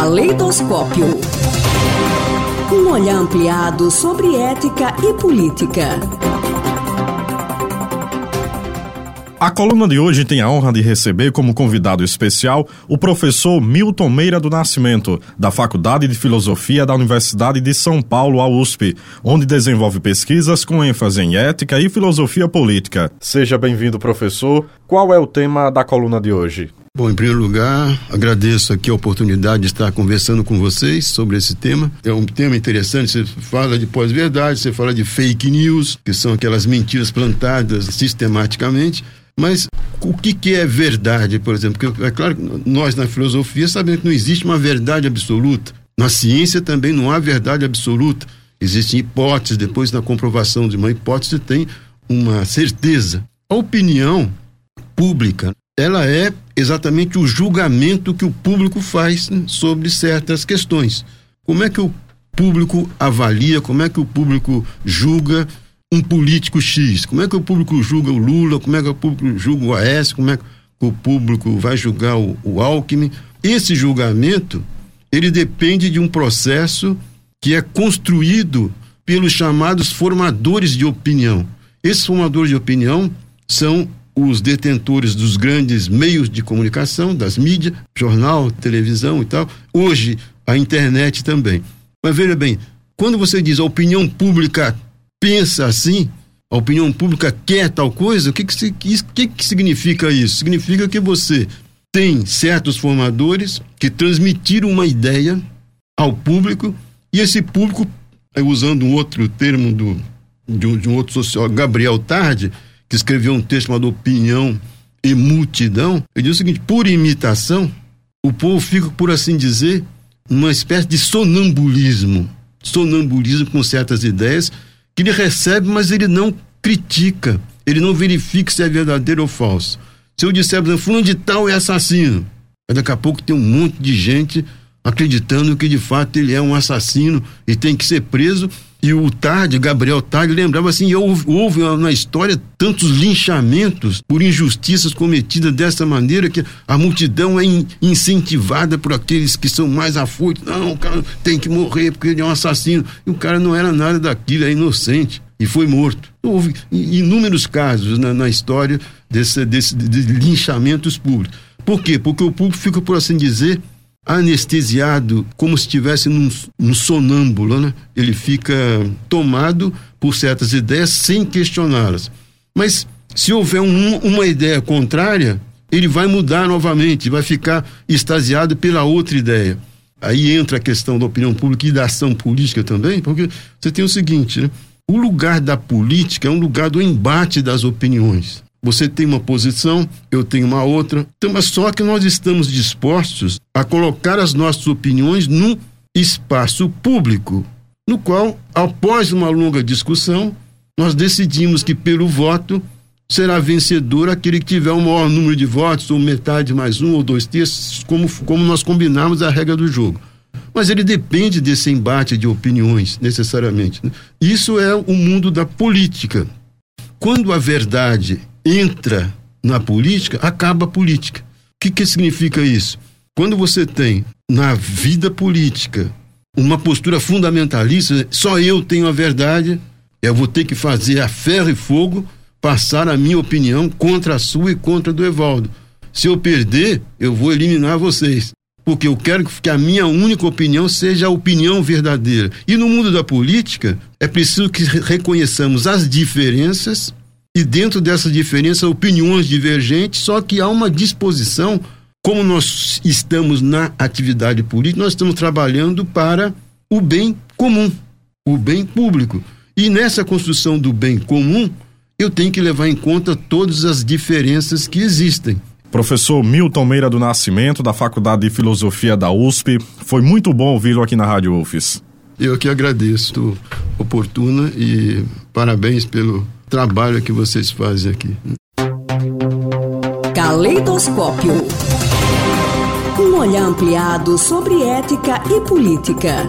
Caleidoscópio. Um olhar ampliado sobre ética e política. A coluna de hoje tem a honra de receber como convidado especial o professor Milton Meira do Nascimento, da Faculdade de Filosofia da Universidade de São Paulo, a USP, onde desenvolve pesquisas com ênfase em ética e filosofia política. Seja bem-vindo, professor. Qual é o tema da coluna de hoje? Bom, em primeiro lugar, agradeço aqui a oportunidade de estar conversando com vocês sobre esse tema. É um tema interessante, você fala de pós-verdade, você fala de fake news, que são aquelas mentiras plantadas sistematicamente. Mas o que, que é verdade, por exemplo? Porque é claro que nós na filosofia sabemos que não existe uma verdade absoluta. Na ciência também não há verdade absoluta. Existem hipóteses, depois na comprovação de uma hipótese tem uma certeza. A opinião pública, ela é exatamente o julgamento que o público faz sobre certas questões. Como é que o público avalia, como é que o público julga um político X? Como é que o público julga o Lula? Como é que o público julga o AS? Como é que o público vai julgar o, o Alckmin? Esse julgamento, ele depende de um processo que é construído pelos chamados formadores de opinião. Esses formadores de opinião são os detentores dos grandes meios de comunicação, das mídias, jornal, televisão e tal. Hoje, a internet também. Mas veja bem, quando você diz a opinião pública pensa assim, a opinião pública quer tal coisa, o que, que, que, que significa isso? Significa que você tem certos formadores que transmitiram uma ideia ao público e esse público, usando um outro termo do, de, um, de um outro sociólogo, Gabriel Tarde, que escreveu um texto chamado Opinião e Multidão, ele diz o seguinte: por imitação, o povo fica, por assim dizer, numa espécie de sonambulismo. Sonambulismo com certas ideias que ele recebe, mas ele não critica, ele não verifica se é verdadeiro ou falso. Se eu disser, por exemplo, fulano de tal é assassino, daqui a pouco tem um monte de gente acreditando que de fato ele é um assassino e tem que ser preso. E o Tarde, Gabriel Tarde, lembrava assim: houve, houve na história tantos linchamentos por injustiças cometidas dessa maneira que a multidão é in, incentivada por aqueles que são mais afoitos. Não, o cara tem que morrer porque ele é um assassino. E o cara não era nada daquilo, é inocente e foi morto. Houve inúmeros casos na, na história desse, desse, de linchamentos públicos. Por quê? Porque o público fica, por assim dizer, anestesiado, como se estivesse num, num sonâmbulo, né? Ele fica tomado por certas ideias sem questioná-las. Mas se houver um, uma ideia contrária, ele vai mudar novamente, vai ficar extasiado pela outra ideia. Aí entra a questão da opinião pública e da ação política também, porque você tem o seguinte, né? O lugar da política é um lugar do embate das opiniões. Você tem uma posição, eu tenho uma outra. Então, mas só que nós estamos dispostos a colocar as nossas opiniões num espaço público, no qual, após uma longa discussão, nós decidimos que pelo voto será vencedor aquele que tiver o maior número de votos, ou metade mais um ou dois terços, como, como nós combinamos a regra do jogo. Mas ele depende desse embate de opiniões, necessariamente. Né? Isso é o mundo da política. Quando a verdade entra na política, acaba a política. O que, que significa isso? Quando você tem na vida política uma postura fundamentalista, só eu tenho a verdade, eu vou ter que fazer a ferro e fogo passar a minha opinião contra a sua e contra a do Evaldo. Se eu perder, eu vou eliminar vocês. Porque eu quero que a minha única opinião seja a opinião verdadeira. E no mundo da política, é preciso que reconheçamos as diferenças e dentro dessa diferença opiniões divergentes, só que há uma disposição, como nós estamos na atividade política, nós estamos trabalhando para o bem comum, o bem público. E nessa construção do bem comum, eu tenho que levar em conta todas as diferenças que existem. Professor Milton Meira do Nascimento, da Faculdade de Filosofia da USP, foi muito bom ouvi-lo aqui na Rádio UFES. Eu que agradeço, oportuna, e parabéns pelo trabalho que vocês fazem aqui. Caleidoscópio. Um olhar ampliado sobre ética e política.